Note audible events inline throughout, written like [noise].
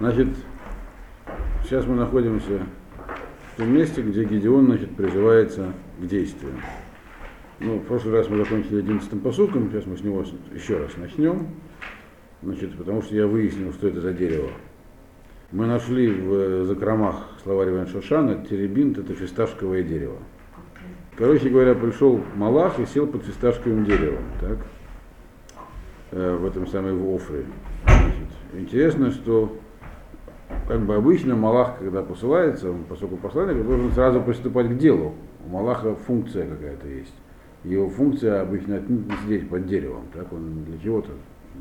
Значит, сейчас мы находимся в том месте, где Гедеон значит, призывается к действию. Ну, в прошлый раз мы закончили 11 посылком, сейчас мы с него еще раз начнем. Значит, потому что я выяснил, что это за дерево. Мы нашли в закромах словарь Иван Шошана теребинт это фисташковое дерево. Короче говоря, пришел Малах и сел под фисташковым деревом, так, э, в этом самом в Офре. Значит, интересно, что как бы обычно Малах, когда посылается, поскольку посланник, должен сразу приступать к делу. У Малаха функция какая-то есть. Его функция обычно не сидеть под деревом, так он для чего-то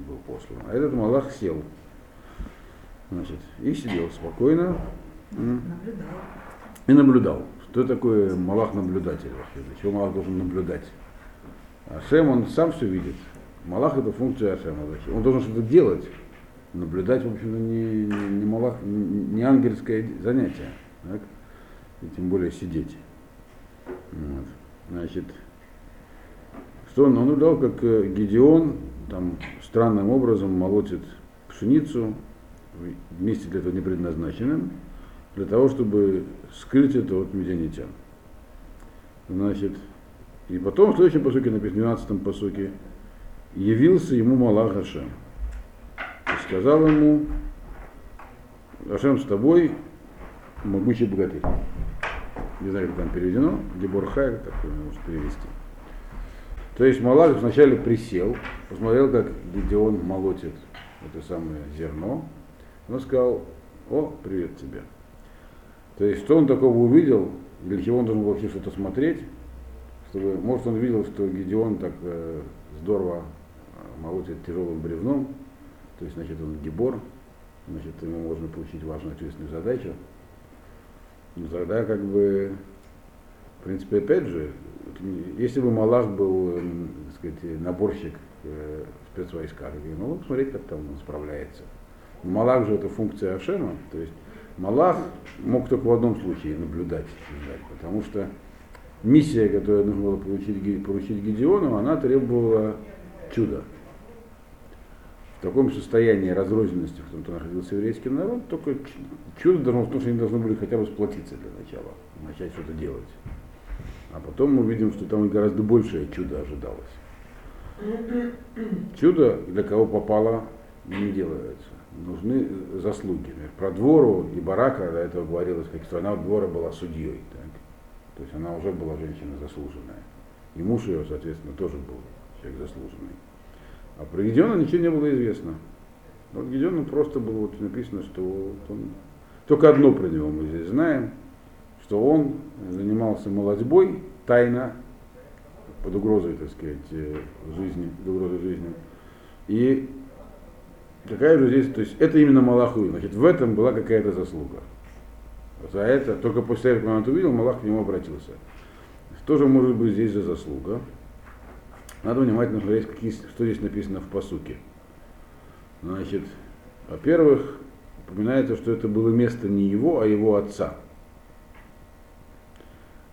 был послан. А этот Малах сел. Значит, и сидел спокойно. Наблюдал. И наблюдал. Что такое Малах наблюдатель вообще? Для чего Малах должен наблюдать? Ашем, он сам все видит. Малах это функция Ашема. Он должен что-то делать. Наблюдать, в общем-то, не, не, малах, не, ангельское занятие. Так? И тем более сидеть. Вот. Значит, что он наблюдал, как э, Гедеон там странным образом молотит пшеницу в месте для этого не предназначенным, для того, чтобы скрыть это от медианитян. Значит, и потом в следующем посуке, написано, в 12 посуке, явился ему Малах. Сказал ему, Ашем с тобой, могучий богатырь. Не знаю, как там переведено, Гебор Хай, так можно перевести. То есть Малах вначале присел, посмотрел, как Гедеон молотит это самое зерно, он сказал, о, привет тебе. То есть, что он такого увидел, для чего он должен вообще что-то смотреть, чтобы, может, он видел, что Гедеон так э, здорово э, молотит тяжелым бревном, то есть, значит, он гибор, значит, ему можно получить важную ответственную задачу. Но тогда, как бы, в принципе, опять же, если бы Малах был, так сказать, наборщик э, я могу посмотреть, как там он справляется. Малах же это функция Ашема, то есть Малах мог только в одном случае наблюдать, потому что миссия, которую нужно было получить, поручить Гедеону, она требовала чуда. В таком состоянии разрозненности, в котором находился еврейский народ, только чудо должно в том, что они должны были хотя бы сплотиться для начала, начать что-то делать. А потом мы видим, что там гораздо большее чудо ожидалось. Чудо, для кого попало, не делается нужны заслуги. Про Двору и Барака до этого говорилось, что она Двора была судьей. Так? То есть она уже была женщина заслуженная. И муж ее, соответственно, тоже был человек заслуженный. А про Гедеона ничего не было известно. Вот Гедеону просто было вот написано, что он... Только одно про него мы здесь знаем, что он занимался молодьбой тайно, под угрозой, так сказать, э, жизни, под угрозой жизни. И Какая же здесь, то есть это именно Малаху, значит, в этом была какая-то заслуга. За это, только после этого, когда он это увидел, Малах к нему обратился. Что же может быть здесь за заслуга? Надо внимательно смотреть, какие, что здесь написано в посуке. Значит, во-первых, упоминается, что это было место не его, а его отца.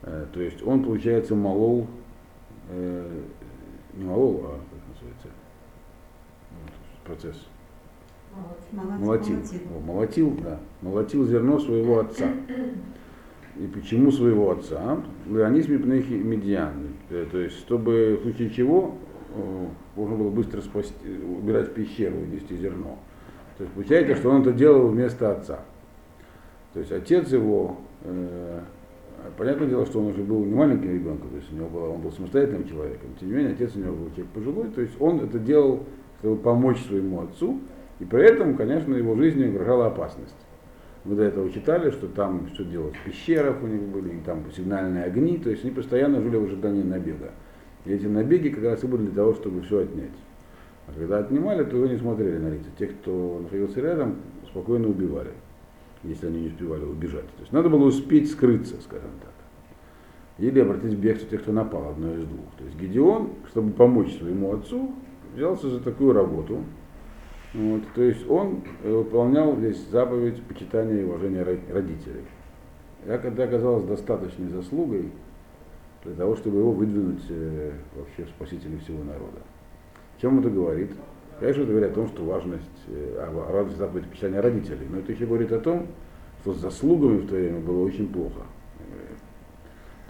Э, то есть он, получается, молол, э, не молол, а как называется, процесс Молотил. Молотил. молотил, да. Молотил зерно своего отца. [clears throat] И почему своего отца? Леонис Мипнехи Медиан. Э, то есть, чтобы в случае чего можно было быстро спасти, убирать в пещеру и нести зерно. То есть получается, что он это делал вместо отца. То есть отец его, э, понятное дело, что он уже был не маленьким ребенком, то есть у него было, он был самостоятельным человеком. Тем не менее, отец у него был человек пожилой, то есть он это делал, чтобы помочь своему отцу, и при этом, конечно, его жизни угрожала опасность. Мы до этого читали, что там что делать, в пещерах у них были, и там сигнальные огни, то есть они постоянно жили в ожидании набега. И эти набеги как раз и были для того, чтобы все отнять. А когда отнимали, то не смотрели на лица. Тех, кто находился рядом, спокойно убивали, если они не успевали убежать. То есть надо было успеть скрыться, скажем так. Или обратить в бегство тех, кто напал, одно из двух. То есть Гедеон, чтобы помочь своему отцу, взялся за такую работу, вот, то есть он выполнял здесь заповедь почитания и уважения родителей. Это оказалось достаточной заслугой для того, чтобы его выдвинуть э, вообще в спасителе всего народа. Чем это говорит? Конечно, это говорит о том, что важность, э, о радости заповеди писания родителей. Но это еще говорит о том, что с заслугами в то время было очень плохо.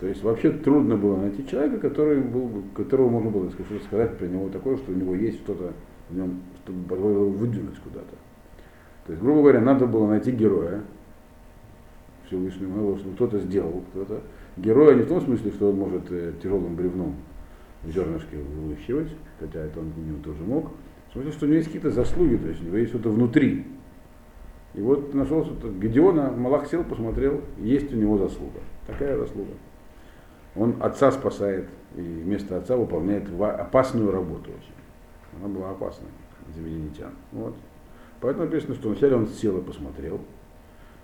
То есть вообще трудно было найти человека, который был, которого можно было сказать, сказать про него такое, что у него есть что-то в нем, чтобы позволило его выдвинуть куда-то. То есть, грубо говоря, надо было найти героя, Всевышнему, чтобы кто-то сделал, кто-то. Героя не в том смысле, что он может э, тяжелым бревном зернышки вылущивать, хотя это он у него тоже мог. В смысле, что у него есть какие-то заслуги, то есть у него есть что-то внутри. И вот нашел что-то, Гедеона, Малах сел, посмотрел, есть у него заслуга. Такая заслуга. Он отца спасает, и вместо отца выполняет опасную работу очень. Она была опасной для медианитян. Вот. Поэтому написано, что вначале он сел и посмотрел.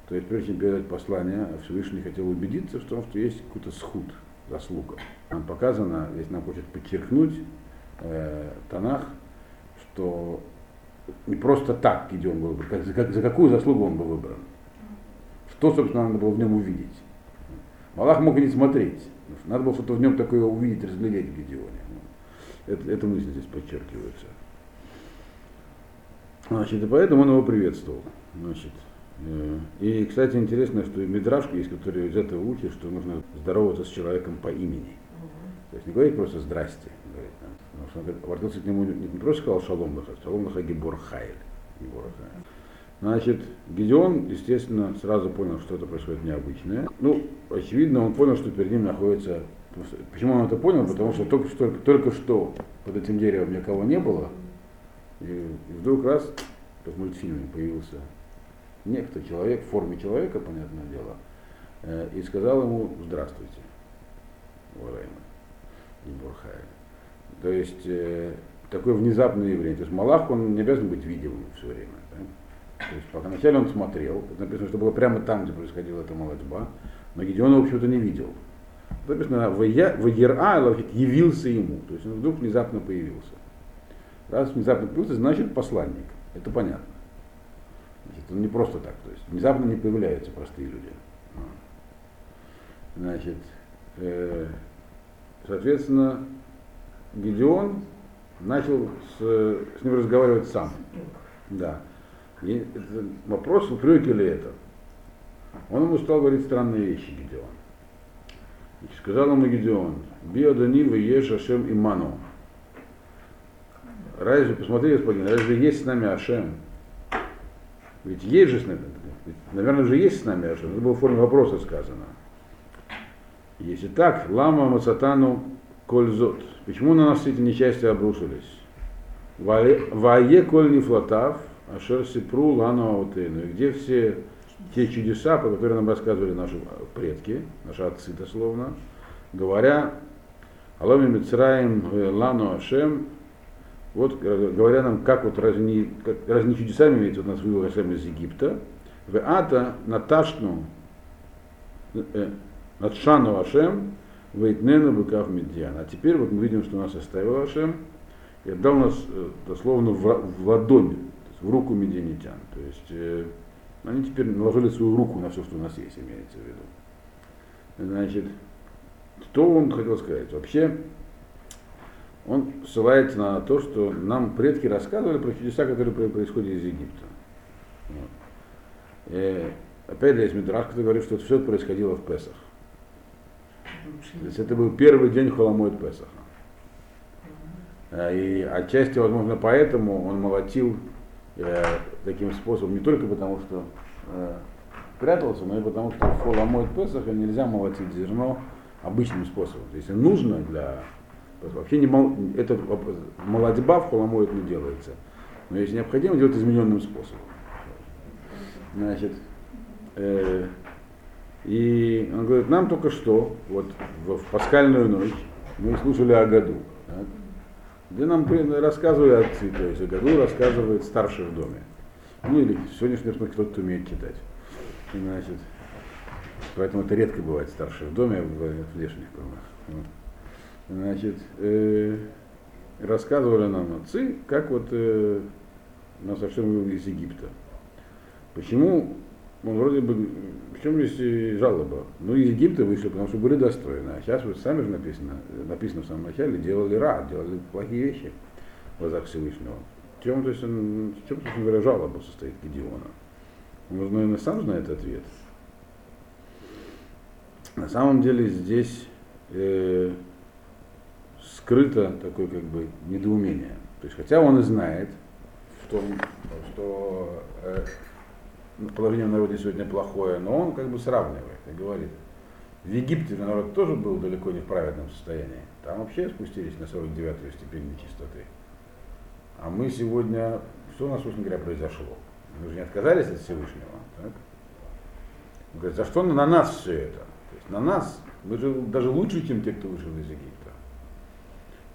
То есть, прежде чем передать послание, Всевышний хотел убедиться в том, что есть какой-то схуд, заслуга. Нам показано, здесь нам хочет подчеркнуть э, Танах, что не просто так Гедеон был выбран, за, за какую заслугу он был выбран. Что, собственно, надо было в нем увидеть. Малах мог и не смотреть. Надо было что-то в нем такое увидеть, разглядеть в Гедеоне. Это, это мысль здесь подчеркивается. Значит, и поэтому он его приветствовал. Значит, э, и, кстати, интересно, что и Мидрашка есть, который из этого учит, что нужно здороваться с человеком по имени. То есть не говорить просто «здрасте», говорит, потому что он обратился к нему, не просто сказал «шалом лаха», «шалом лаха Гибор Хайль». Гибор Хайль. Значит, Гедеон, естественно, сразу понял, что это происходит необычное. Ну, очевидно, он понял, что перед ним находится... Почему он это понял? Потому что только что, только что под этим деревом никого не было, и, вдруг раз, как в мультфильме, появился некто, человек, в форме человека, понятное дело, э, и сказал ему «Здравствуйте, уважаемый Ибурхай». То есть э, такое внезапное явление. То есть Малах, он не обязан быть видимым все время. Да? То есть пока вначале он смотрел, написано, что было прямо там, где происходила эта молодьба, но Гедеон его почему-то не видел. Написано, Вагера явился ему, то есть он вдруг внезапно появился. Раз внезапно появился, значит посланник. Это понятно. Значит, он не просто так. То есть внезапно не появляются простые люди. Значит, э, соответственно, Гедеон начал с, с ним разговаривать сам. Да. И это вопрос, упреки ли это. Он ему стал говорить странные вещи, Гедеон. Сказал ему Гедеон, Биодани еш Ашем Иману. Разве, посмотри, господин, разве есть с нами Ашем? Ведь есть же с нами, наверное, же есть с нами Ашем. Это было в форме вопроса сказано. Если так, лама мацатану кользот. Почему на нас эти несчастья обрушились? Вае коль не флотав, ашер сипру лану аутейну. И где все те чудеса, по которым нам рассказывали наши предки, наши отцы дословно, говоря, Аломи Мицраим э, Лану Ашем, вот э, говоря нам, как вот разни, как, разни чудесами имеется, вот нас вывел Ашем из Египта, в Ата Наташну э, Натшану Ашем, Вейтнену Быкав Медиан. А теперь вот мы видим, что нас оставил Ашем и отдал нас дословно в, в ладонь, в руку медианитян. То есть они теперь наложили свою руку на все, что у нас есть, имеется в виду. Значит, что он хотел сказать? Вообще, он ссылается на то, что нам предки рассказывали про чудеса, которые происходят из Египта. И, опять же, есть Мидраш, который говорит, что это все происходило в Песах. То есть это был первый день Холомойд Песаха. И отчасти, возможно, поэтому он молотил э, таким способом, не только потому, что э, прятался, но и потому, что в Холомойд Песаха нельзя молотить зерно обычным способом. Если нужно для... Вообще не мол, это молодьба в холомоид не делается. Но если необходимо, делать измененным способом. Значит, э, и он говорит, нам только что, вот в, в пасхальную ночь, мы слушали о году, так, где нам рассказывали отцы, то есть о году рассказывает старший в доме. Ну или в сегодняшнем кто-то умеет читать. Значит, Поэтому это редко бывает старший в доме, а в внешних кругах. Вот. Значит, э, рассказывали нам отцы, как вот э, нас совсем вывели из Египта. Почему он вроде бы, в чем здесь жалоба? Ну, из Египта вышли, потому что были достойны. А сейчас вот сами же написано, написано в самом начале, делали ра, делали плохие вещи в глазах Всевышнего. чем, то есть он, в чем, собственно говоря, жалоба состоит Гедеона? Он, наверное, сам знает ответ. На самом деле здесь э, скрыто такое как бы недоумение. То есть, хотя он и знает, в том, что э, положение в народе сегодня плохое, но он как бы сравнивает и говорит, в Египте народ тоже был далеко не в праведном состоянии. Там вообще спустились на 49-ю степень нечистоты. А мы сегодня, что у нас, собственно говоря, произошло? Мы же не отказались от Всевышнего. Так? Он говорит, за что на нас все это? То есть на нас, мы же даже лучше, чем те, кто вышел из Египта.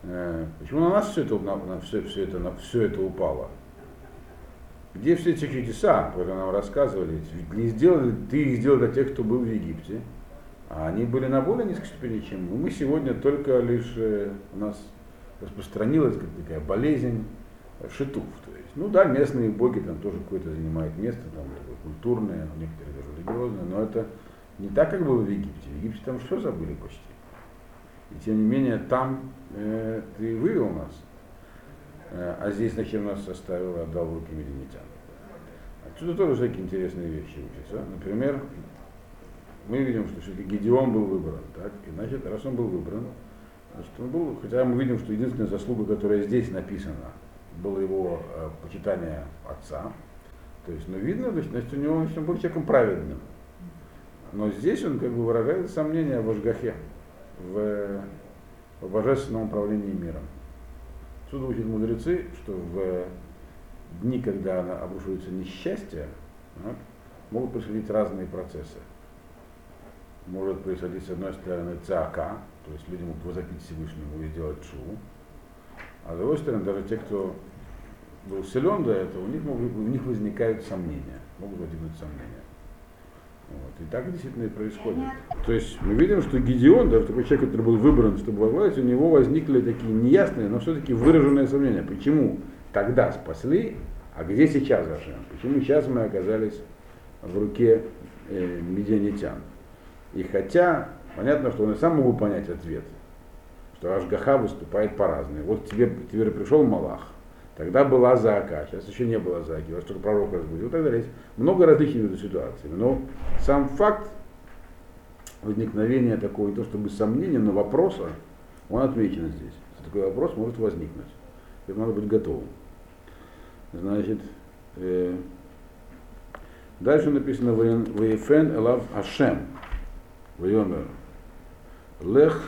Э, почему на нас все это, на, на все, все, это, на все это упало? Где все эти чудеса, которые нам рассказывали? Ведь не сделали, ты их сделал для тех, кто был в Египте. А они были на более низкой степени, чем мы. Мы сегодня только лишь э, у нас распространилась такая болезнь шитуф. То есть, ну да, местные боги там тоже какое-то занимают место, там такое культурное, некоторые даже религиозное, но это не так, как было в Египте. В Египте там все забыли почти. И тем не менее там э, ты вывел нас. Э, а здесь зачем нас оставил и отдал в руки мединитян. Отсюда тоже всякие интересные вещи учатся. Например, мы видим, что все-таки Гедеон был выбран. Так? И значит, раз он был выбран, значит, он был, хотя мы видим, что единственная заслуга, которая здесь написана, было его э, почитание отца. То есть, ну, видно, значит, у него он был человеком праведным. Но здесь он как бы выражает сомнение в Ашгахе, в, в божественном управлении миром. Отсюда учат мудрецы, что в дни, когда обрушивается несчастье, вот, могут происходить разные процессы может происходить, с одной стороны, ЦАКа, то есть люди могут возопить Всевышнему и сделать шу, а с другой стороны, даже те, кто был силен до этого, у них, могут, у них возникают сомнения, могут возникнуть сомнения. Вот. И так действительно и происходит. То есть мы видим, что Гедеон, даже такой человек, который был выбран, чтобы возглавить, у него возникли такие неясные, но все-таки выраженные сомнения. Почему тогда спасли, а где сейчас Ашем? Почему сейчас мы оказались в руке э, медианитян? И хотя, понятно, что он и сам могу понять ответ, что Ашгаха выступает по-разному. Вот тебе теперь пришел Малах, тогда была Заака, сейчас еще не было Зааки, вас только пророк разбудил и так далее. Есть много различных видов ситуаций. Но сам факт возникновения такого, не то чтобы сомнения, но вопроса, он отмечен здесь. Такой вопрос может возникнуть. Это надо быть готовым. Значит, э, дальше написано Ваефен Элав Ашем. Вайомер. Лех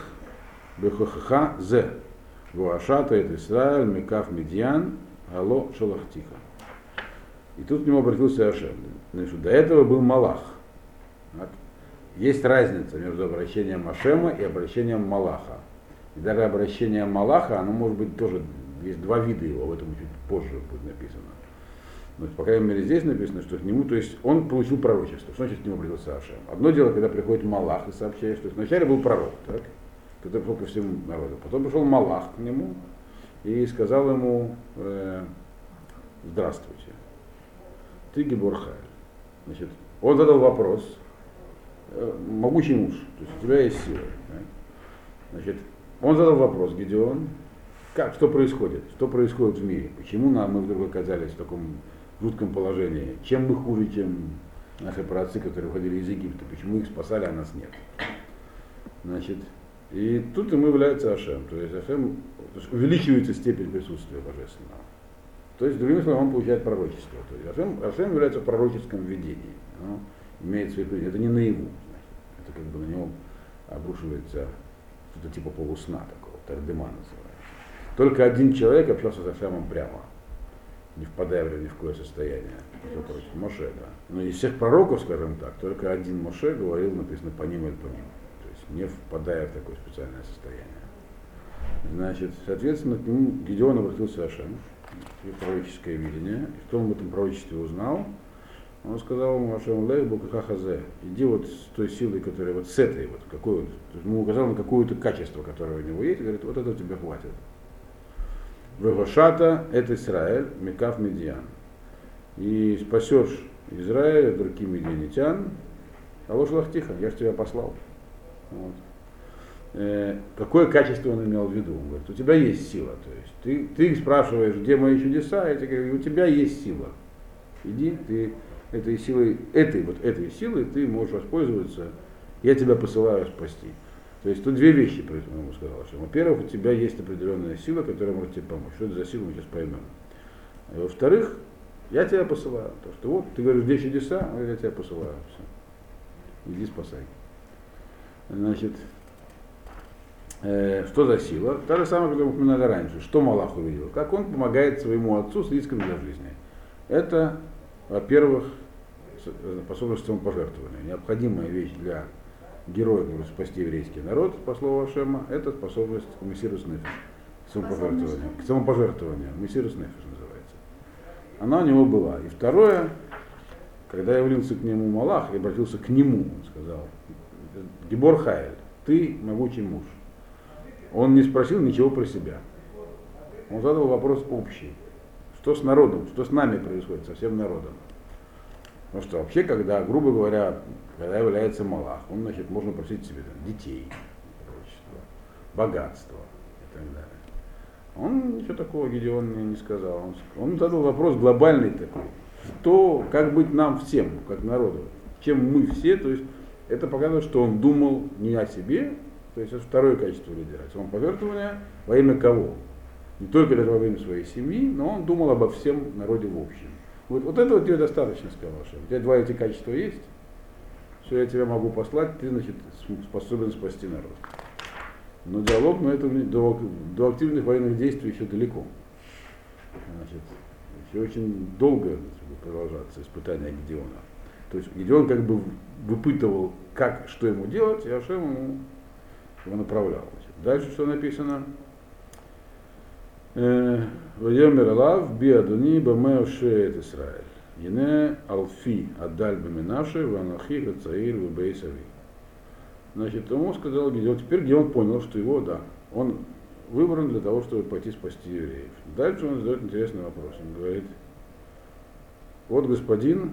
бехохаха зе. Вуашата это Израиль, Мекав Медьян, Ало Шалахтиха. И тут к нему обратился Ашем. Значит, до этого был Малах. Вот. Есть разница между обращением Ашема и обращением Малаха. И даже обращение Малаха, оно может быть тоже, есть два вида его, в этом чуть позже будет написано. Но, по крайней мере, здесь написано, что к нему, то есть он получил пророчество. Что значит к нему обратился Ашем? Одно дело, когда приходит Малах и сообщает, что вначале был пророк, так? Который пришел ко всему народу. Потом пришел Малах к нему и сказал ему, э, здравствуйте, ты Геборхай. Значит, он задал вопрос, э, могучий муж, то есть у тебя есть сила. Да? Значит, он задал вопрос, Гедеон, как, что происходит, что происходит в мире, почему нам, мы вдруг оказались в таком жутком положении. Чем мы хуже, чем наши праотцы, которые уходили из Египта? Почему их спасали, а нас нет? Значит, и тут ему является Ашем. То есть Ашем то есть увеличивается степень присутствия божественного. То есть, другими словами, он получает пророчество. То есть Ашем, Ашем является в пророческом видении. Оно имеет свои Это не наяву. Значит. Это как бы на него обрушивается что-то типа полусна такого, тардема называется. Только один человек общался с Ашемом прямо не впадая в ни в какое состояние. Моше, да. Но из всех пророков, скажем так, только один Моше говорил, написано по ним и по ним. Не впадая в такое специальное состояние. Значит, соответственно, к нему Гедеон обратился Ашем, пророческое видение. И он в этом пророчестве узнал? Он сказал ему Ашем Лей Букахазе, иди вот с той силой, которая вот с этой вот, какой вот, то есть ему указал на какое-то качество, которое у него есть, и говорит, вот это тебе хватит. Вегошата – это Израиль, Мекав Медиан. И спасешь Израиль от руки медианитян, а ложь лахтиха, я же тебя послал. Вот. э, какое качество он имел в виду. Он говорит, у тебя есть сила. То есть ты, ты спрашиваешь, где мои чудеса, я тебе говорю, у тебя есть сила. Иди, ты этой силой, этой вот этой силой ты можешь воспользоваться, я тебя посылаю спасти. То есть тут две вещи, поэтому ему сказал, что, во-первых, у тебя есть определенная сила, которая может тебе помочь. Что это за сила, мы сейчас поймем. А во-вторых, я тебя посылаю. То, что вот, ты говоришь, где чудеса, я тебя посылаю. Все. Иди спасай. Значит, э, что за сила? Та же самая, которую мы упоминали раньше. Что Малах увидел? Как он помогает своему отцу с риском для жизни. Это, во-первых, способность самопожертвования. Необходимая вещь для героя, который спасти еврейский народ, по слову Ашема, это способность к мессирус нефиш, к самопожертвованию. К самопожертвованию. Мессирус нефиш называется. Она у него была. И второе, когда явился к нему Малах и обратился к нему, он сказал, Гибор Хайль, ты могучий муж. Он не спросил ничего про себя. Он задал вопрос общий. Что с народом, что с нами происходит, со всем народом. Ну что, вообще, когда, грубо говоря, когда является Малах, он, значит, можно просить себе там, детей, богатство и так далее. Он ничего такого Гедеон мне не сказал. Он, он задал вопрос глобальный такой. Что, как быть нам всем, как народу? Чем мы все, то есть это показывает, что он думал не о себе, то есть это второе качество лидера. Самопожертвование во имя кого? Не только даже во имя своей семьи, но он думал обо всем народе в общем. Вот, вот этого тебе достаточно, сказал Ашем. У тебя два эти качества есть, все я тебя могу послать, ты, значит, способен спасти народ. Но диалог, но это до, до активных военных действий еще далеко. Значит, еще очень долго значит, продолжаться испытание Гедеона. То есть Гедеон как бы выпытывал, как, что ему делать, и Ашем ему его направлял. Дальше что написано? Вайомер Алав Биадуни Бамеошеет Исраэль. Ине Алфи Адаль Баминаши Ванахи Гацаир Вебейсави. Значит, ему сказал Гедеон, теперь Гедеон понял, что его, да, он выбран для того, чтобы пойти спасти евреев. Дальше он задает интересный вопрос. Он говорит, вот господин,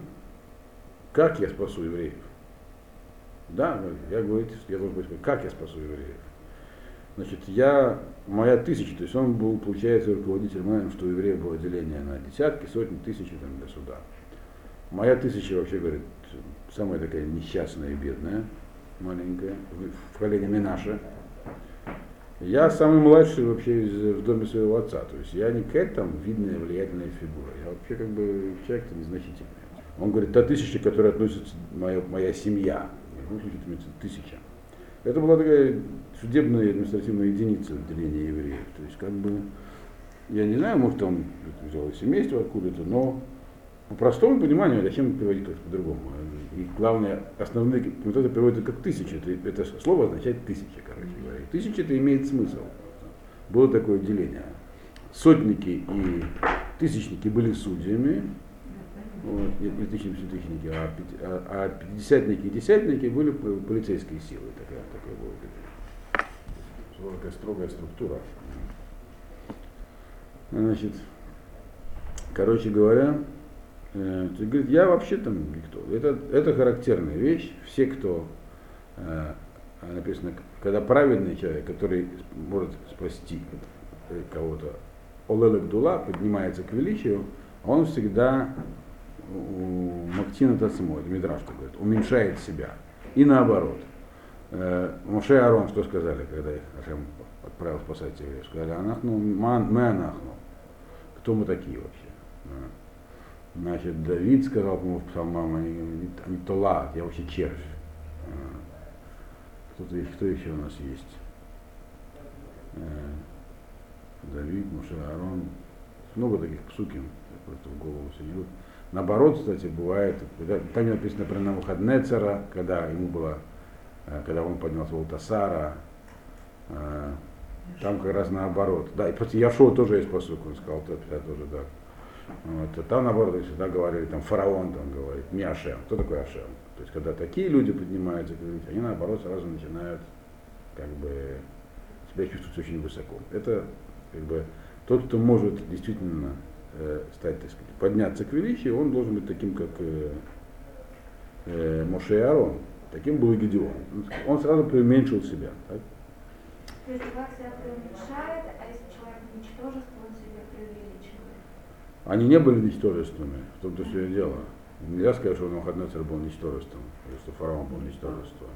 как я спасу евреев? Да, я говорю, я должен быть, как я спасу евреев? Значит, я, моя тысяча, то есть он был, получается, руководитель, мы знаем, что у евреев было деление на десятки, сотни, тысячи там, для суда. Моя тысяча вообще, говорит, самая такая несчастная и бедная, маленькая, в колене Минаша. Я самый младший вообще из, в доме своего отца, то есть я не какая-то там видная, влиятельная фигура, я вообще как бы человек-то незначительный. Он говорит, та тысяча, к которой относится моя, моя семья, в любом случае, тысяча. Это была такая судебная административная единица отделения евреев. То есть, как бы, я не знаю, может, он взял из семейства откуда-то, но по простому пониманию, зачем переводить как по-другому? И главное, основные, вот это переводится как тысяча, это, это слово означает тысяча, короче говоря. Тысяча это имеет смысл. Было такое деление. Сотники и тысячники были судьями, вот, не, не тысячники, тысячники, а, а, а пятидесятники и десятники были полицейские силы. Такая, такая была такая строгая структура. Значит, короче говоря, э, говорит, я вообще там никто. Это, это характерная вещь. Все, кто э, написано, когда праведный человек, который может спасти кого-то, Олелек Дула поднимается к величию, он всегда у Мактина Тацмо, это Мидраш говорит, уменьшает себя. И наоборот. Э, Моше и Арон что сказали, когда их Ашем отправил спасать евреев? Сказали, анахну, мы анахну. Кто мы такие вообще? Значит, Давид сказал, по-моему, в псалмам, они, они тола, я вообще червь. Кто-то, кто еще у нас есть? Э, Давид, Моше, Арон. Много таких псукин, просто в голову идут. Наоборот, кстати, бывает, там написано про Навуходнецера, когда ему было Э, когда он поднялся Волтасара, э, там как раз наоборот. Да, и после Яшуа тоже есть посук, он сказал, то тоже так. Вот, а там наоборот, всегда говорили, там фараон там говорит, не Ашем. Кто такой Ашем? То есть, когда такие люди поднимаются, они наоборот сразу начинают как бы себя чувствовать очень высоко. Это как бы тот, кто может действительно э, стать, так сказать, подняться к величию, он должен быть таким, как э, э, Моше и Арон. Таким был и Гедеон. Он сразу преуменьшил себя. Так? То есть Дух Святой уменьшает, а если человек ничтожество, он себя преувеличивает. Они не были ничтожествами, в том-то все и дело. Нельзя сказать, что Навуходоносор был ничтожеством, или что фараон был ничтожеством.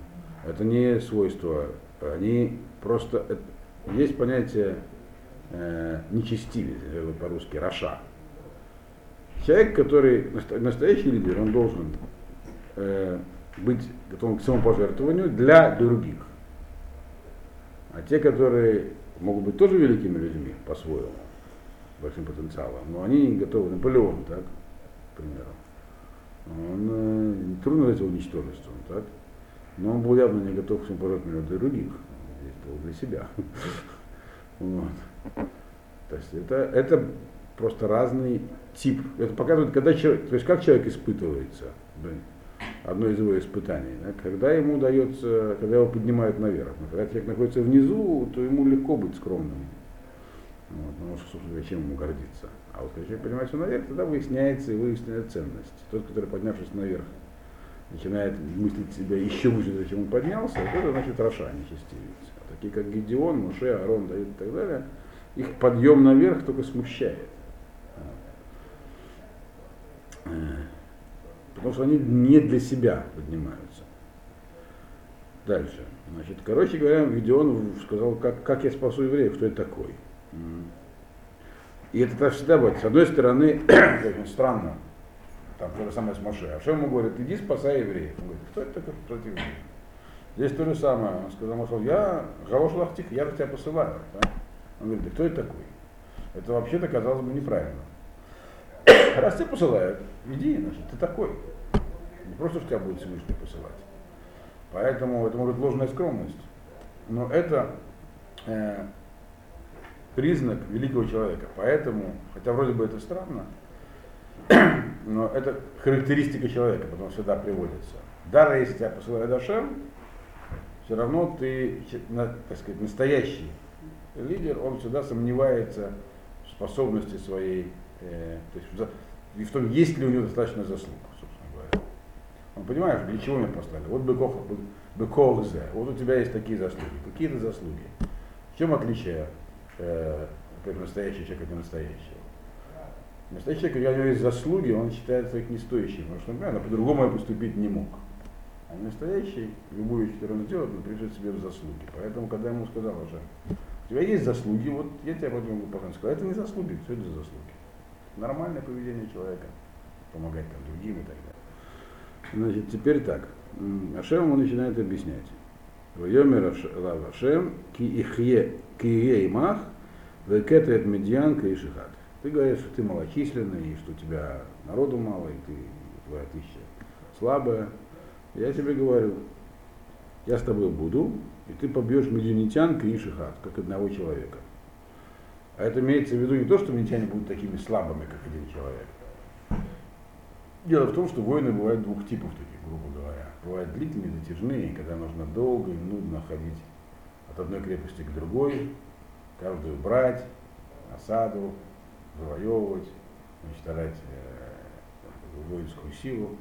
Это не свойство. Они просто... это- есть понятие э, нечестивец, по-русски, раша. Человек, который настоящий лидер, он должен э, быть готов к самопожертвованию для других. А те, которые могут быть тоже великими людьми по-своему, большим потенциалом, но они не готовы. Наполеон, так, к примеру. Он э, трудно назвать его ничтожеством, так? Но он был явно не готов к самопожертвованию для других. Он действовал для себя. [laughs] Вот. То есть это, это просто разный тип. Это показывает, когда человек, то есть как человек испытывается. Одно из его испытаний. да, когда ему дается, когда его поднимают наверх. Но когда человек находится внизу, то ему легко быть скромным. Вот, потому что, собственно, зачем ему гордиться. А вот когда человек поднимается наверх, тогда выясняется и выясняется ценность. Тот, который, поднявшись наверх, начинает мыслить себя еще выше, зачем он поднялся, это значит Раша, нечестивец. А такие как Гедеон, Муше, Арон, Давид и так далее, их подъем наверх только смущает. Потому что они не для себя поднимаются. Дальше. Значит, короче говоря, Гедеон сказал, как, как я спасу евреев, кто я такой. И это так всегда бывает. С одной стороны, [clears throat] странно, там то же самое с Моше. А что ему говорит, иди спасай евреев. Он говорит, кто это такой против евреев? Здесь то же самое. Он сказал, я Галош Лахтих, я тебя посылаю. да? Он говорит, да кто это такой? Это вообще-то, казалось бы, неправильно. [coughs] Раз тебя посылают, иди, значит, ты такой. Не просто, что тебя будет Всевышний посылать. Поэтому это может ложная скромность. Но это э, признак великого человека. Поэтому, хотя вроде бы это странно, [coughs] но это характеристика человека, потом всегда приводится. Даже если тебя посылает Ашем, все равно ты, так сказать, настоящий лидер, он всегда сомневается в способности своей, э, то есть за- и в том, есть ли у него достаточно заслуг, собственно говоря. Он понимаешь, для чего меня послали? Вот быков, быков зе, вот у тебя есть такие заслуги. Какие это заслуги? В чем отличие э, как настоящего человека от ненастоящего? Настоящий человек, у него есть заслуги, он считается их не стоящим, потому что, например, по-другому я поступить не мог. А настоящий, любую которую он сделает, он придет себе в заслуги. Поэтому, когда ему сказал уже, у тебя есть заслуги, вот я тебя об этом показать. Сказал, это не заслуги, все это заслуги. Нормальное поведение человека, помогать там другим и так далее. Значит, теперь так. Ашем ему начинает объяснять. Вайомер Лав Ашем, ки ихе, ки ихе имах, векетет медьян ка ишихат. Ты говоришь, что ты малочисленный, и что у тебя народу мало, и ты, твоя тысяча слабая. Я тебе говорю, я с тобой буду, и ты побьешь медианитян ка ишихат, как одного человека. А это имеется в виду не то, что медиане будут такими слабыми, как один человек. Дело в том, что войны бывают двух типов таких, грубо говоря. Бывают длительные, затяжные, когда нужно долго и нудно ходить от одной крепости к другой, каждую брать, осаду, завоевывать, уничтожать э, воинскую силу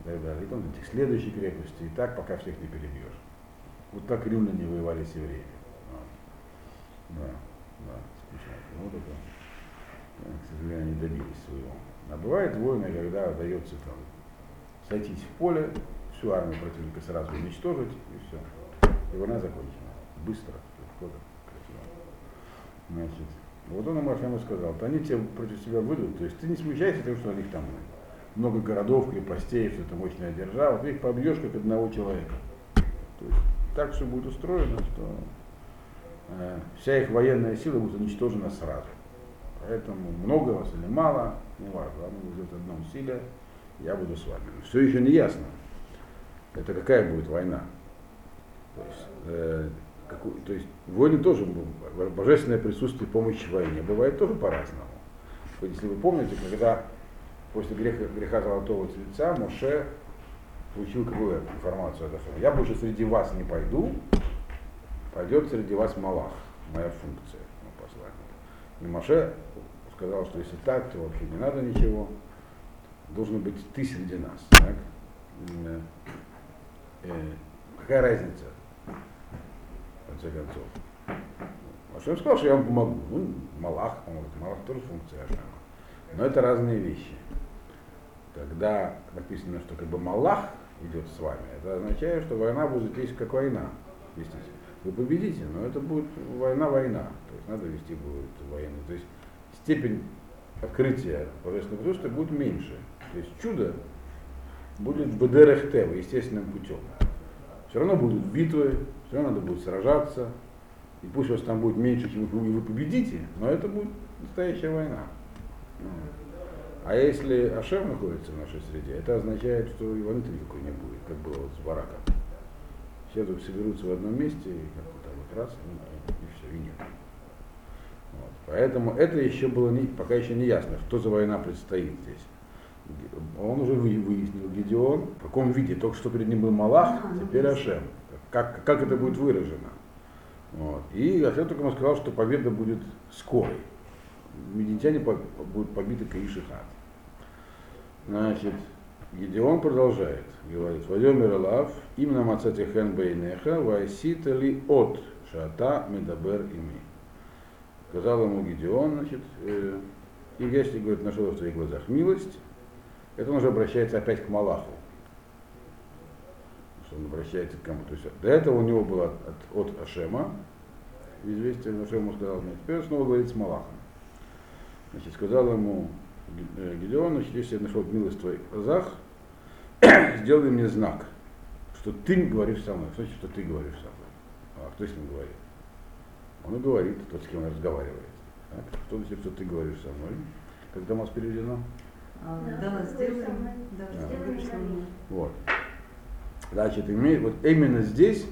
и так далее. И потом идти к крепости, и так, пока всех не перебьешь. Вот так римляне воевали с евреями. Вот. Да, да, скучно. Вот это, к сожалению, не добились своего. А бывает войны, когда удается там сойтись в поле, всю армию противника сразу уничтожить, и все. И война закончена. Быстро, легко. Значит, вот он ему сказал, то они тебе против себя выйдут, то есть ты не смущайся тем, что у них там много городов, крепостей, что это мощная держава, ты их побьешь как одного человека. То есть так все будет устроено, что э, вся их военная сила будет уничтожена сразу. Поэтому много вас или мало, не важно, главное будет в одном силе, я буду с вами. Все еще не ясно, это какая будет война. То есть, э, какую- то есть войны тоже, божественное присутствие, помощь в войне бывает тоже по-разному. Если вы помните, когда после греха, греха золотого тельца Моше получил какую информацию от. Я больше среди вас не пойду, пойдет среди вас Малах, моя функция, ну, посланник. И Моше сказал, что если так, то вообще не надо ничего, должен быть ты среди нас. Так? Э, какая разница, в конце концов? Ашем сказал, что я вам помогу. Ну, Малах поможет. Малах тоже функция Ашема. Но это разные вещи. Когда написано, что как бы Малах идет с вами, это означает, что война будет вести как война. Вестись. Вы победите, но это будет война-война. То есть надо вести будет войну. То есть степень открытия божественного присутствия будет меньше. То есть чудо будет в БДРХТ, естественным путем. Все равно будут битвы, все равно надо будет сражаться. И пусть у вас там будет меньше, чем вы, вы победите, но это будет настоящая война. А если Ашем находится в нашей среде, это означает, что и войны никакой не будет, как было вот с Бараком. Все тут соберутся в одном месте, и как-то вот раз, ну, и, и все, и нет. Вот. Поэтому это еще было не, пока еще не ясно, что за война предстоит здесь. Он уже выяснил Гедеон, в каком виде, только что перед ним был מלאך, а, теперь Ашем. Как, как это будет выражено. Вот. И Ашем только ему сказал, что победа будет скорой. Мидьянитяне будут побиты כאיש אחד. Значит, Гедеон продолжает, говорит, ויאמר אליו, אם נא מצאתי חן בעיניך, ועשית לי אות שאתה מדבר עמי. Сказал ему Гедеон, значит, э, и если, говорит, нашел в твоих глазах милость, это он уже обращается опять к Малаху. Что он обращается к кому-то. То есть до этого у него было от, от Ашема, известие, Ашему сказал, нет, теперь снова говорит с Малахом. Значит, сказал ему Гедеон, значит, если я нашел милость в твоих глазах, [clears throat] сделай мне знак, что ты говоришь со мной. Значит, что ты говоришь со мной? А кто с ним говорит? Он и говорит, тот, с кем он разговаривает. Так? Что значит, что ты говоришь со мной? Как Дамас переведено? А, да, сделаем. Да, сделаем со мной. Вот. Значит, имеет, вот именно здесь,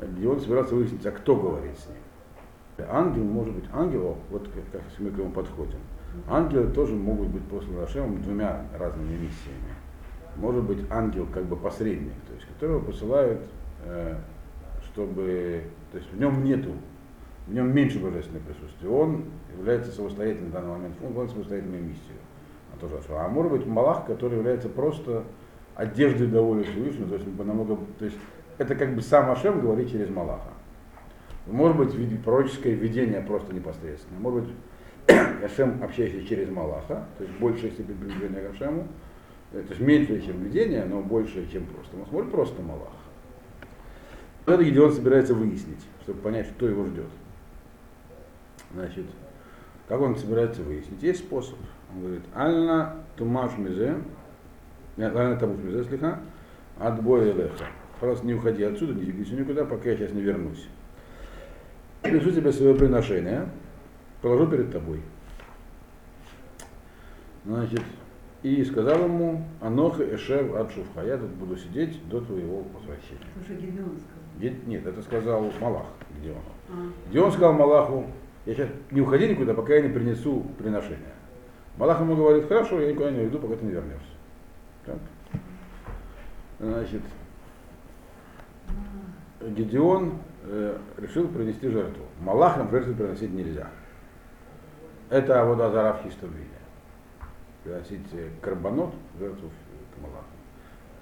где он собирался выяснить, а кто говорит с ним. Ангел может быть ангелом, вот как, как мы к нему подходим. Ангелы тоже могут быть посланы Рашемом двумя разными миссиями. Может быть ангел как бы посредник, то есть которого посылают, э, чтобы, то есть в нем нету, в нем меньше божественного присутствия. Он является самостоятельным в данный момент, он выполняет самостоятельную миссию а, тоже А может быть Малах, который является просто одеждой довольно Всевышнего, то есть намного, то есть это как бы сам Ашем говорит через Малаха. Может быть пророческое видение просто непосредственно. Может быть Ашем общается через Малаха, то есть большее степень приближения к Ашему, э, то есть меньше, чем видение, но больше, чем просто. Он смотрит просто Малах. Это Гедеон собирается выяснить, чтобы понять, что его ждет. Значит, как он собирается выяснить? Есть способ. Он говорит, Альна тумаш мизе, Альна тамуш мизе, слегка, отбой леха. Пожалуйста, не уходи отсюда, не двигайся никуда, пока я сейчас не вернусь. Принесу тебе свое приношение, положу перед тобой. Значит, и сказал ему, Аноха Эшев от Шуфха, я тут буду сидеть до твоего возвращения. Уже Гедеон сказал. Нет, это сказал Малах, где он. А. Где он сказал Малаху, я сейчас не уходи никуда, пока я не принесу приношение. Малах ему говорит, хорошо, я никуда не уйду, пока ты не вернешься. Так? Значит, Гедеон э, решил принести жертву. Малахам жертву приносить нельзя. Это вода зара в чистом виде. Приносить э, карбонот, жертву к Малахам.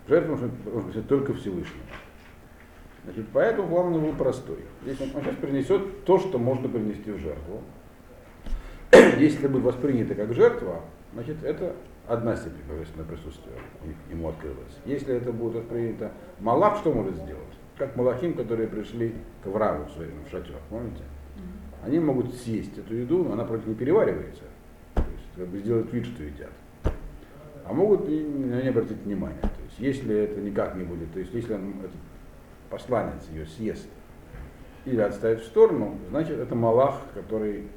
Жертву можно приносить только Всевышнему. Значит, поэтому главный был простой. Здесь он, он сейчас принесет то, что можно принести в жертву. [clears throat] Если это будет воспринято как жертва, значит, это одна степень божественного присутствия ему открылась. Если это будет воспринято Малах, что может сделать? Как Малахим, которые пришли к Враву в своем шатер, помните? Они могут съесть эту еду, но она против не переваривается. То есть как бы сделать вид, что едят. А могут и на не обратить внимания. То есть если это никак не будет, то есть если он, этот посланец ее съест или отставит в сторону, значит это Малах, который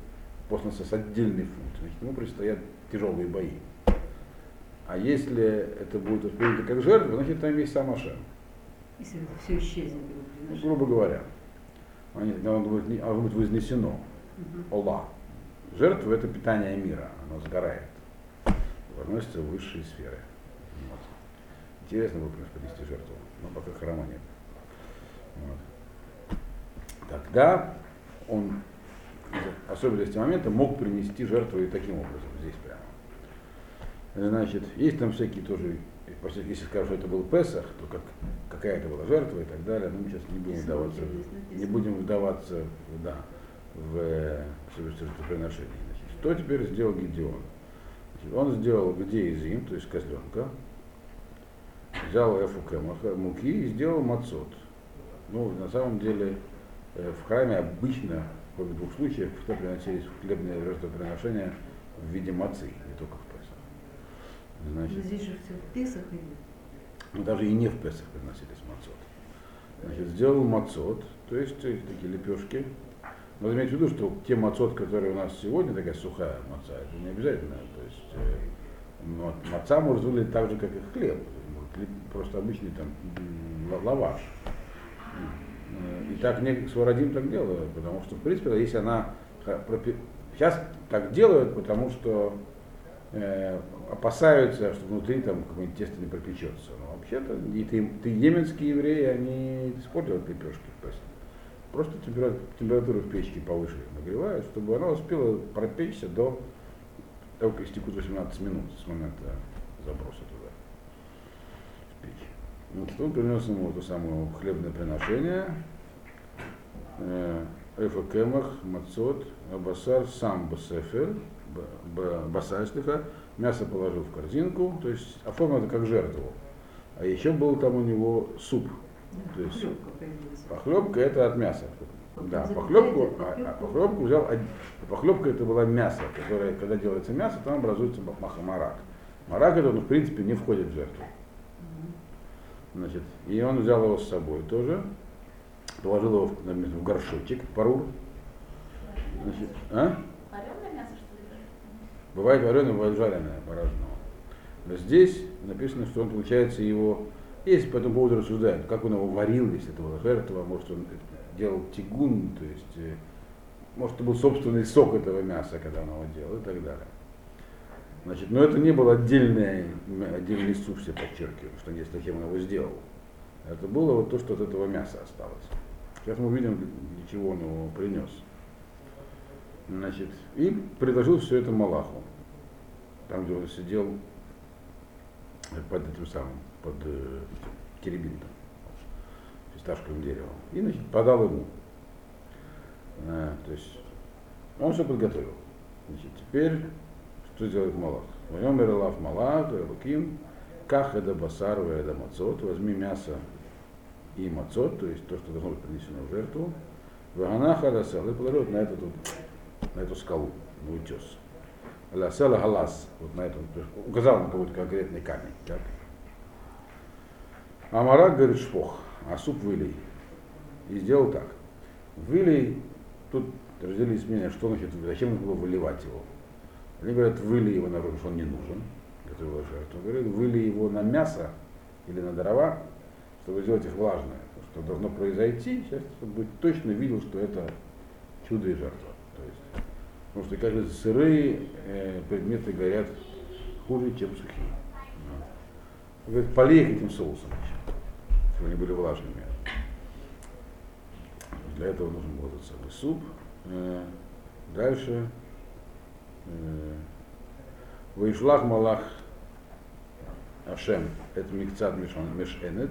послан с отдельной функцией, значит ему предстоят тяжелые бои. А если это будет воспринято как жертва, значит там есть сам Ашем. Если это все исчезнет. Грубо говоря. Оно будет, оно будет вознесено. Ола. Жертва это питание мира, оно сгорает. Возносится в высшие сферы. Вот. Интересно было принести жертву, но пока храма нет. Вот. Тогда он особенности момента мог принести жертву и таким образом, здесь прямо. Значит, есть там всякие тоже, если скажу, что это был Песах, то как, какая это была жертва и так далее, но мы сейчас не будем вдаваться, не будем вдаваться да, в э, жертвоприношении. Значит, что теперь сделал Гедеон? Значит, он сделал где из им, то есть козленка, взял эфу кемаха, муки и сделал мацот. Ну, на самом деле, э, в храме обычно, кроме двух случаев, что приносились хлебные жертвоприношения в виде мацы, не только в Песах. Но Значит, здесь же все в Песах или? даже и не в Песах приносились мацот. Значит, сделал мацот, то есть э, такие лепешки. Но имейте в виду, что те мацот, которые у нас сегодня, такая сухая маца, это не обязательно. То есть э, но маца может выглядеть так же, как и хлеб. Просто обычный там лаваш. Э, И так не Сварадим так делают, потому что, в принципе, если она сейчас так делают, потому что э, опасаются, что внутри там какое-нибудь тесто не пропечется. Но вообще-то и ты, ты йеменские евреи, они используют лепешки в Песах. Просто температуру, температуру в печке повыше нагревают, чтобы она успела пропечься до того, как истекут 18 минут с момента заброса туда, в печь. Вот он принес ему это самое хлебное приношение, эфа кемах, мацот, абасар сам басефер, б- б- басар, слегка, мясо положил в корзинку, то есть оформил это как жертву. А еще был там у него суп. То есть-. Похлебка это от мяса. Да, похлебку, а, а похлебку. взял, од- похлебка это было мясо, которое, когда делается мясо, там образуется марак. Марак это, ну, в принципе, не входит в жертву. Значит, и он взял его с собой тоже, положил его в, в горшочек, парур. Значит, а? Вареное мясо, что ли? Бывает вареное, бывает жареное, по-разному. Но здесь написано, что он, получается, его... Есть по этому поводу рассуждают, как он его варил, если это была жертва, может он делал тягун, то есть, э, может это был собственный сок этого мяса, когда он его делал и так далее. Значит, но это не был отдельный, отдельный суп, все подчеркиваю, что не зачем он его сделал. Это было вот то, что от этого мяса осталось. Сейчас мы увидим, для чего он его принес. Значит, и предложил все это Малаху. Там, где он сидел под этим самым, под э, теребинтом, фисташковым деревом. И, значит, подал ему. Э, то есть он все подготовил. Значит, теперь что делает Малах? Воем Лав Малах, Луким, Ках это басар, это мацот, возьми мясо и мацот, то есть то, что должно быть принесено в жертву, Ваганаха Ласал, и положил вот на эту, тут, на эту скалу, на утес. Ласала Галас, вот на этом, указал на какой-то конкретный камень. Так? А Марак говорит шпох, а суп вылей. И сделал так. Вылей, тут разделились мнения, что значит, зачем нужно было выливать его. Они говорят, вылей его на что он не нужен, это его. Говорят, вылей его на мясо или на дрова, чтобы сделать их влажное. Что должно произойти, сейчас, чтобы точно видел, что это чудо и жертва. Потому что, кажется, сырые э, предметы горят хуже, чем сухие. Говорит, полей их этим соусом чтобы они были влажными. Для этого нужен был этот самый суп. Э, Дальше. э, Вайшлах Малах Ашем, это Микцат Мишан- Мешенет,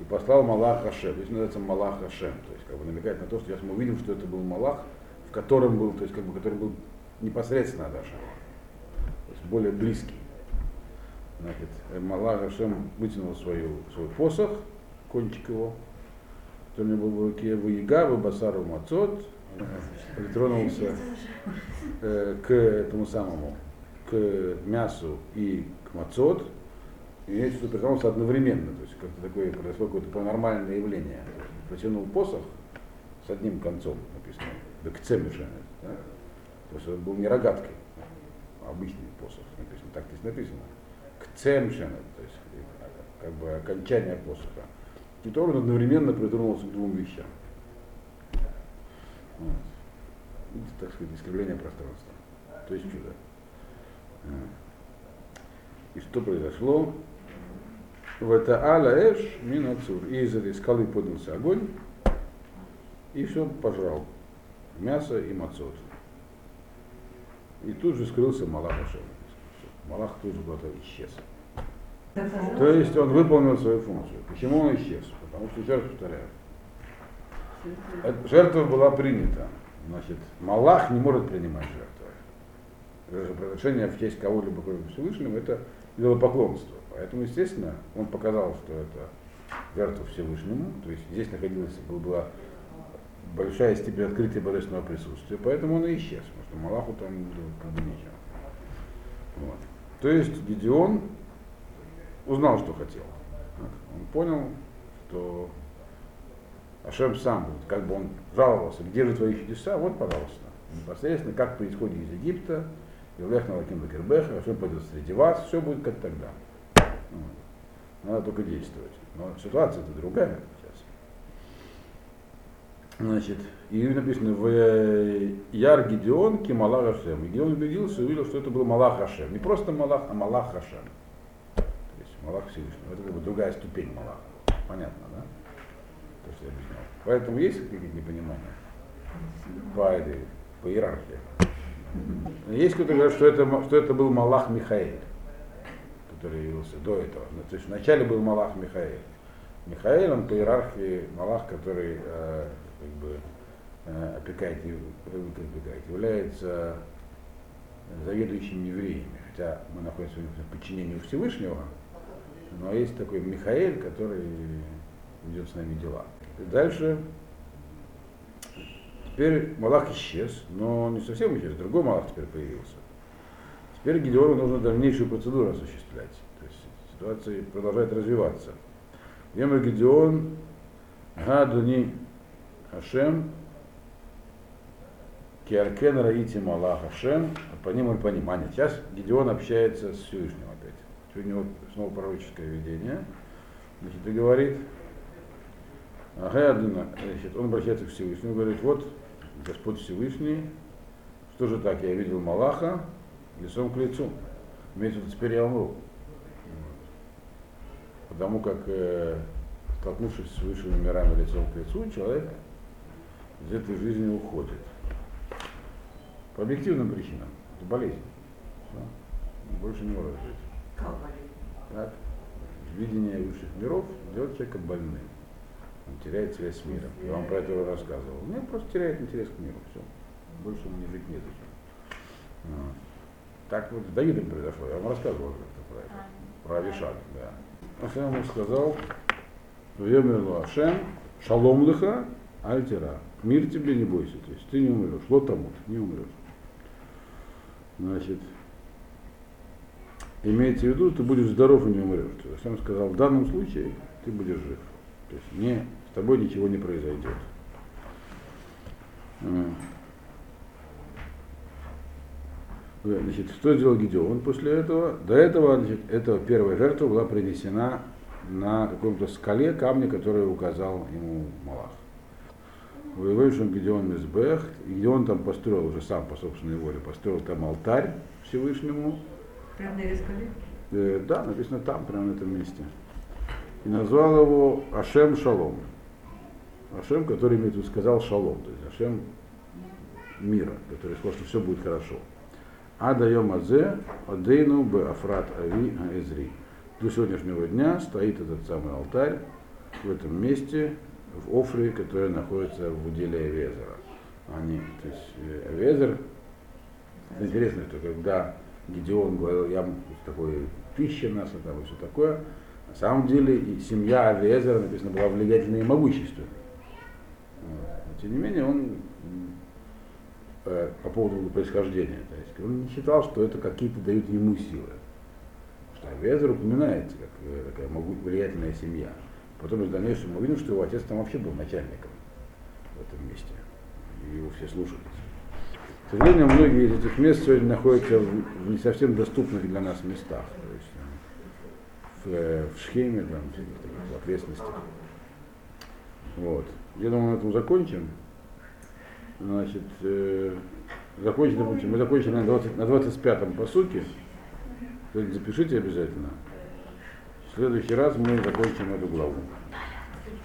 и послал Малах Ашем. Здесь называется Малах Ашем, то есть как бы намекает на то, что сейчас мы увидим, что это был Малах, в котором был, то есть как бы, который был непосредственно Ашема, то есть более близкий. Значит, э, Малах Ашем вытянул свою, свой посох, кончик его, который у него был в руке, Ваига, Басару Мацот, э, притронулся э, к этому самому, к мясу и к мацот, и есть что прикоснулся одновременно, то есть как-то такое произошло какое-то паранормальное явление. Протянул посох с одним концом, написано, да к цемишен, да? То есть это был не рогаткой, а обычный посох, написано, так здесь написано, к цемшен, то есть как бы окончание посоха. И то он одновременно притронулся к двум вещам. Вот. Видите, так сказать, искривление пространства. То есть чудо. И что произошло? В это аля эш минацур. И из этой скалы поднялся огонь, и все пожрал. Мясо и мацот. И тут же скрылся Малах Ашем. Малах тут же куда-то исчез. То есть он выполнил свою функцию. Почему он исчез? Потому что, еще раз повторяю, Жертва была принята. Значит, Малах не может принимать жертвы. Жертвоприношение в честь кого-либо, кроме Всевышнего, это идолопоклонство. Поэтому, естественно, он показал, что это жертва Всевышнему, то есть здесь находилась, была большая степень открытия божественного присутствия, поэтому он и исчез, потому что Малаху там как бы нечего. Вот. То есть Гедеон узнал, что хотел. Он понял, что Ашем сам, как бы он жаловался, где же твои чудеса, вот, пожалуйста, непосредственно, как происходит из Египта, Илех Налаким Бакербеха, Ашем пойдет среди вас, все будет как тогда. Вот. Надо только действовать. Но ситуация-то другая. Значит, и написано в Яр Гедеон Кималах Ашем. И Гедеон убедился и увидел, что это был Малах Ашем. Не просто Малах, а Малах Ашем. То есть Малах Всевышнего. Это как бы другая ступень Малаха. Понятно, да? То, что я объяснял. Поэтому есть какие-то непонимания по, этой, по иерархии. Есть кто-то говорит, что это, что это был Малах Михаил, который явился до этого. Ну, то есть вначале был Малах Михаил. Михаил, он по иерархии Малах, который э, как бы, э, опекает, опекает, является заведующим евреями. Хотя мы находимся в подчинении Всевышнего, но есть такой Михаил, который ведет с нами дела. И дальше Теперь Малах исчез, но не совсем исчез, другой Малах теперь появился. Теперь Гедеону нужно дальнейшую процедуру осуществлять. То есть ситуация продолжает развиваться. Емер Гедеон, Гадуни Хашем, Киаркен Раити Малах Хашем, по ним он понимание. Сейчас Гедеон общается с Всевышним опять. Сегодня вот снова пророческое видение. Значит, и говорит, Агадуна, значит, он обращается к Всевышнему, говорит, вот Господь Всевышний, что же так, я видел Малаха лицом к лицу. Имеется в виду, теперь я умру. Потому как, э, столкнувшись с высшими мирами лицом к лицу, человек из этой жизни уходит. По объективным причинам. Это болезнь. Все. Больше не может жить. Так. Видение высших миров делает человека больным. Он теряет связь с миром. Я вам про это уже рассказывал. Нет, просто теряет интерес к миру. Все. Больше ему не жить незачем. Вот. Так вот с Давидом произошло. Я вам рассказывал как-то про это. Про Авишаг, да. Ашем ему сказал, Вемерлу Ашем, шалом лыха, альтера. Мир тебе не бойся, то есть ты не умрешь. Тому не умрешь. Значит, имеется в виду, ты будешь здоров и не умрешь. То есть он сказал, в данном случае ты будешь жив. То есть не, с тобой ничего не произойдет. Значит, что сделал Гедеон после этого? До этого, значит, эта первая жертва была принесена на каком-то скале камне, который указал ему Малах. Воевавшим Гедеон Мизбех, и Гедеон там построил уже сам по собственной воле, построил там алтарь Всевышнему. Прям на скале? Э, да, написано там, прямо на этом месте и назвал его Ашем Шалом. Ашем, который имеет сказал Шалом, то есть Ашем мира, который сказал, что все будет хорошо. Адаем Азе, Адейну Б Афрат Ави Аэзри. До сегодняшнего дня стоит этот самый алтарь в этом месте, в Офре, который находится в уделе Авезера. Они, то есть э, Авезер, интересно, что когда Гедеон говорил, я такой пища нас, там, и все такое, на самом деле и семья Авиезера, написано, была влиятельной и могущественной. Но, тем не менее, он э, по поводу происхождения, то есть, он не считал, что это какие-то дают ему силы. Что Авиезер упоминается как э, такая влиятельная семья. Потом в дальнейшем мы видим, что его отец там вообще был начальником в этом месте. И его все слушались. К сожалению, многие из этих мест сегодня находятся в не совсем доступных для нас местах. То есть, в, в Шхеме, там, в окрестностях. Вот. Я думаю, на этом закончим. Значит, э, закончим, допустим, мы закончили на, 20, на 25-м по сути. Запишите обязательно. В следующий раз мы закончим эту главу.